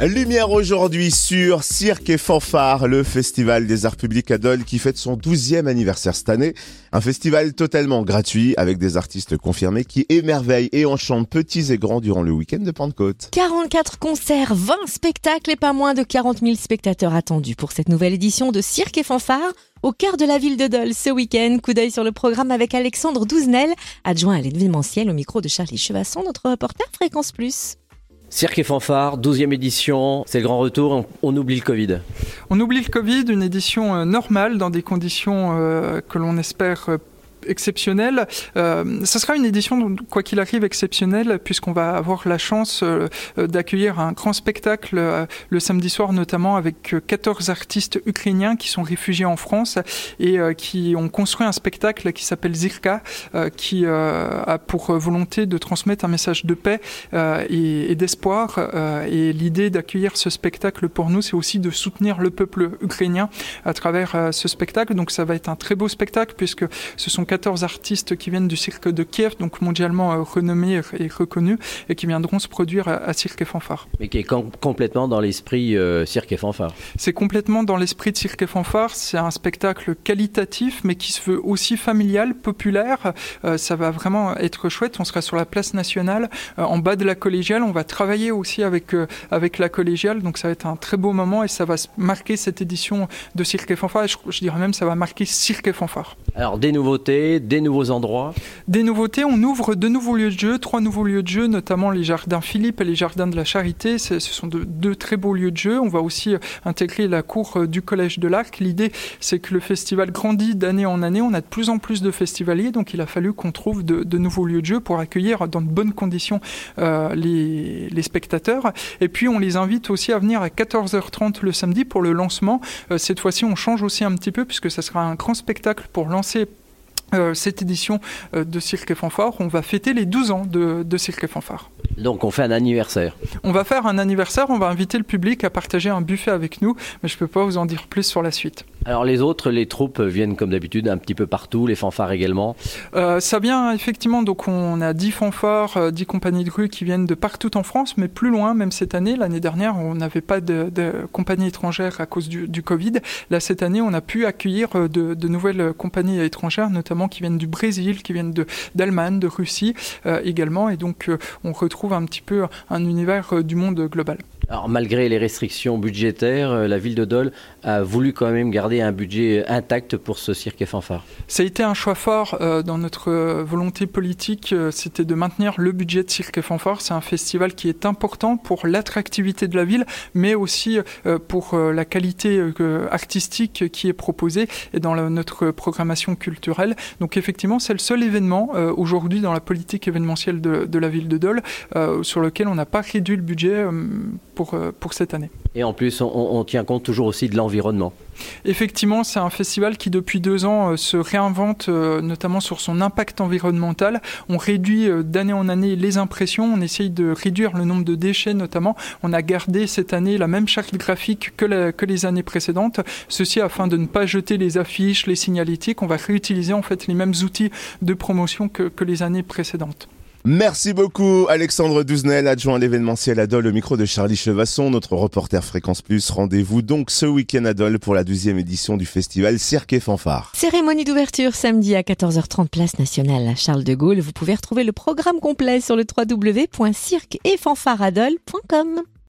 Lumière aujourd'hui sur Cirque et Fanfare, le festival des arts publics à Dole qui fête son 12e anniversaire cette année. Un festival totalement gratuit avec des artistes confirmés qui émerveillent et enchantent petits et grands durant le week-end de Pentecôte. 44 concerts, 20 spectacles et pas moins de 40 000 spectateurs attendus pour cette nouvelle édition de Cirque et Fanfare au cœur de la ville de Dole ce week-end. Coup d'œil sur le programme avec Alexandre Douzenel, adjoint à l'événementiel au micro de Charlie Chevasson, notre reporter Fréquence Plus. Cirque et fanfare, 12e édition, c'est le grand retour, on, oublie le Covid. On oublie le Covid, une édition euh, normale dans des conditions euh, que l'on espère euh, exceptionnelle. Euh, ce sera une édition, quoi qu'il arrive, exceptionnelle, puisqu'on va avoir la chance euh, euh, d'accueillir un grand spectacle le samedi soir, notamment avec 14 artistes ukrainiens qui sont réfugiés en France et qui ont construit un spectacle qui s'appelle Zirka, qui a pour volonté de transmettre un message de paix et, d'espoir. et l'idée d'accueillir ce spectacle pour nous, c'est aussi de soutenir le peuple ukrainien à travers ce spectacle. Donc ça va être un très beau spectacle, puisque ce sont 14 artistes qui viennent du cirque de Kiev, donc mondialement euh, renommés et reconnus, et qui viendront se produire à, Cirque et Fanfare. Mais qui est complètement dans l'esprit euh, Cirque et Fanfare. C'est complètement dans l'esprit de Cirque et Fanfare. C'est un spectacle qualitatif, mais qui se veut aussi familial, populaire. Euh, ça va vraiment être chouette. On sera sur la place nationale, en bas de la collégiale. On va travailler aussi avec, avec la collégiale, donc ça va être un très beau moment et ça va marquer cette édition de Cirque et Fanfare. Et je, je dirais même ça va marquer Cirque et Fanfare. Alors des nouveautés des nouveaux endroits Des nouveautés, on ouvre de nouveaux lieux de jeu, trois nouveaux lieux de jeu, notamment les jardins Philippe et les jardins de la Charité. Ce sont de, deux très beaux lieux de jeu. On va aussi euh, intégrer la cour euh, du Collège de l'Arc. L'idée, c'est que le festival grandit d'année en année. On a de plus en plus de festivaliers, donc il a fallu qu'on trouve de, nouveaux lieux de jeu pour accueillir dans de bonnes conditions euh, les, spectateurs. Et puis, on les invite aussi à venir à 14h30 le samedi pour le lancement. cette fois-ci, on change aussi un petit peu puisque ça sera un grand spectacle pour lancer cette édition euh, de Cirque et Fanfare, on va fêter les 12 ans de, de Cirque et Fanfare. Donc on fait un anniversaire. On va faire un anniversaire, on va inviter le public à partager un buffet avec nous, mais je ne peux pas vous en dire plus sur la suite. Alors les autres, les troupes viennent comme d'habitude un petit peu partout, les fanfares également euh, Ça vient effectivement, donc on a 10 fanfares, 10 compagnies de rue qui viennent de partout en France, mais plus loin, même cette année. L'année dernière, on n'avait pas de, de compagnies étrangères à cause du, Covid. Là, cette année, on a pu accueillir de, de, nouvelles compagnies étrangères, notamment qui viennent du Brésil, qui viennent d'Allemagne, de, Russie euh, également. Et donc, euh, on retrouve un petit peu un univers du monde global. Alors, malgré les restrictions budgétaires, euh, la ville de Dole a voulu quand même garder un budget intact pour ce cirque et fanfare. Ça a été un choix fort euh, dans notre euh, volonté politique, c'était de maintenir le budget de cirque et fanfare. C'est un festival qui est important pour l'attractivité de la ville, mais aussi pour la qualité artistique qui est proposée et dans notre programmation culturelle. Donc effectivement, c'est le seul événement aujourd'hui dans la politique événementielle de, la ville de Dole sur lequel on n'a pas réduit le budget euh, pour cette année. Et en plus, on, tient compte toujours aussi de l'environnement. Effectivement, c'est un festival qui depuis deux ans euh, se réinvente, euh, notamment sur son impact environnemental. On réduit d'année en année les impressions, on essaye de réduire le nombre de déchets notamment. On a gardé cette année la même charte graphique que, que les années précédentes, ceci afin de ne pas jeter les affiches, les signalétiques. On va réutiliser en fait les mêmes outils de promotion que, que les années précédentes. Merci beaucoup Alexandre Douznel, adjoint à l'événementiel à au micro de Charlie Chevasson, notre reporter Fréquence Plus. Rendez-vous donc ce week-end à pour la douzième édition du festival Cirque et Fanfare. Cérémonie d'ouverture samedi à 14h30 place nationale Charles de Gaulle. Vous pouvez retrouver le programme complet sur le www.cirque-et-fanfaradole.com.